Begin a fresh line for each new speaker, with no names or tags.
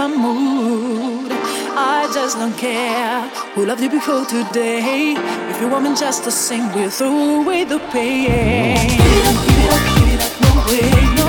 my mood. I just don't care. who loved you before today. If you want me just the same, we'll throw away the pain. Give it up, give it up, give it up, no way.